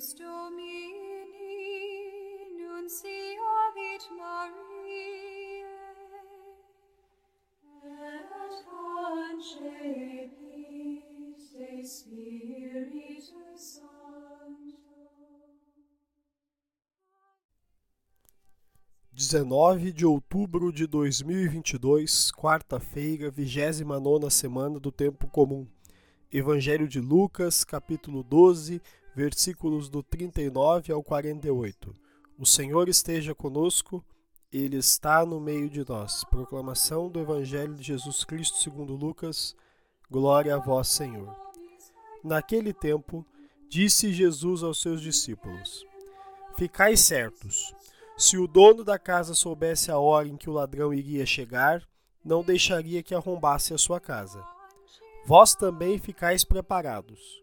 Deus Domini, nunciavit Mariae, et concepit de Spiritus Sancto. 19 de outubro de 2022, quarta-feira, 29 semana do Tempo Comum. Evangelho de Lucas, capítulo 12, versículos do 39 ao 48. O Senhor esteja conosco, Ele está no meio de nós. Proclamação do Evangelho de Jesus Cristo segundo Lucas. Glória a vós, Senhor. Naquele tempo, disse Jesus aos seus discípulos: Ficai certos, se o dono da casa soubesse a hora em que o ladrão iria chegar, não deixaria que arrombasse a sua casa. Vós também ficais preparados,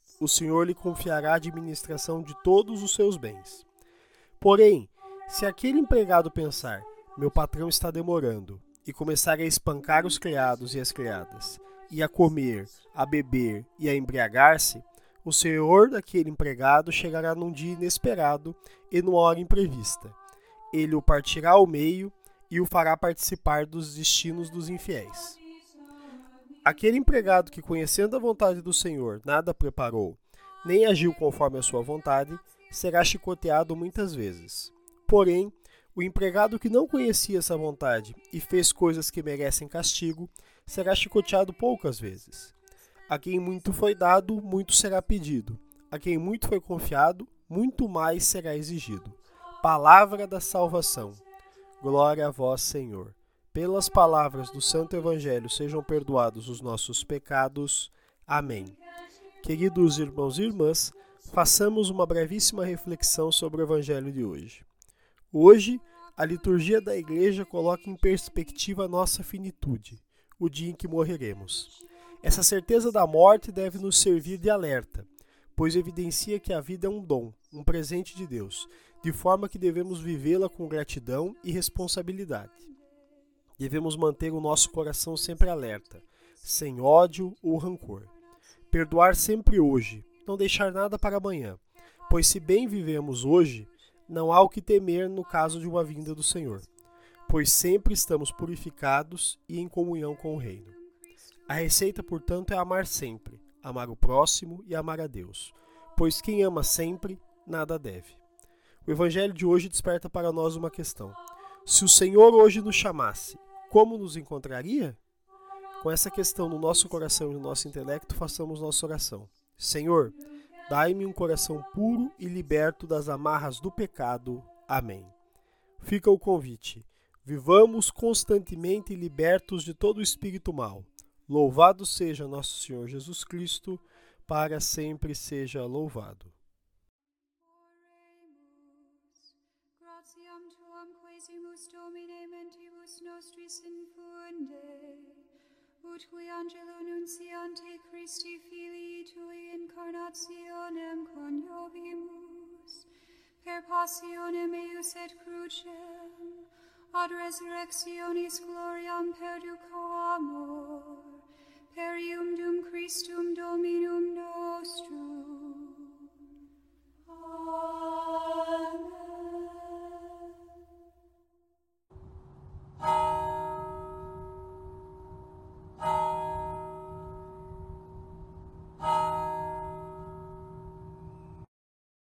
o Senhor lhe confiará a administração de todos os seus bens. Porém, se aquele empregado pensar: meu patrão está demorando, e começar a espancar os criados e as criadas, e a comer, a beber e a embriagar-se, o senhor daquele empregado chegará num dia inesperado e numa hora imprevista. Ele o partirá ao meio e o fará participar dos destinos dos infiéis. Aquele empregado que, conhecendo a vontade do Senhor, nada preparou, nem agiu conforme a sua vontade, será chicoteado muitas vezes. Porém, o empregado que não conhecia essa vontade e fez coisas que merecem castigo, será chicoteado poucas vezes. A quem muito foi dado, muito será pedido. A quem muito foi confiado, muito mais será exigido. Palavra da salvação. Glória a vós, Senhor. Pelas palavras do Santo Evangelho sejam perdoados os nossos pecados. Amém. Queridos irmãos e irmãs, façamos uma brevíssima reflexão sobre o Evangelho de hoje. Hoje, a liturgia da Igreja coloca em perspectiva a nossa finitude, o dia em que morreremos. Essa certeza da morte deve nos servir de alerta, pois evidencia que a vida é um dom, um presente de Deus, de forma que devemos vivê-la com gratidão e responsabilidade devemos manter o nosso coração sempre alerta, sem ódio ou rancor. Perdoar sempre hoje, não deixar nada para amanhã, pois se bem vivemos hoje, não há o que temer no caso de uma vinda do Senhor, pois sempre estamos purificados e em comunhão com o Reino. A receita, portanto, é amar sempre, amar o próximo e amar a Deus, pois quem ama sempre, nada deve. O Evangelho de hoje desperta para nós uma questão. Se o Senhor hoje nos chamasse, como nos encontraria? Com essa questão no nosso coração e no nosso intelecto, façamos nossa oração. Senhor, dai-me um coração puro e liberto das amarras do pecado. Amém. Fica o convite. Vivamos constantemente libertos de todo espírito mal. Louvado seja nosso Senhor Jesus Cristo, para sempre seja louvado. gratiam tuam quasimus domine mentibus nostris infunde, ut cui angelo nunciante Christi filii tui incarnationem coniovimus, per passionem eius et crucem, ad resurrectionis gloriam perducamur, per ium dum Christum dominum nostrum,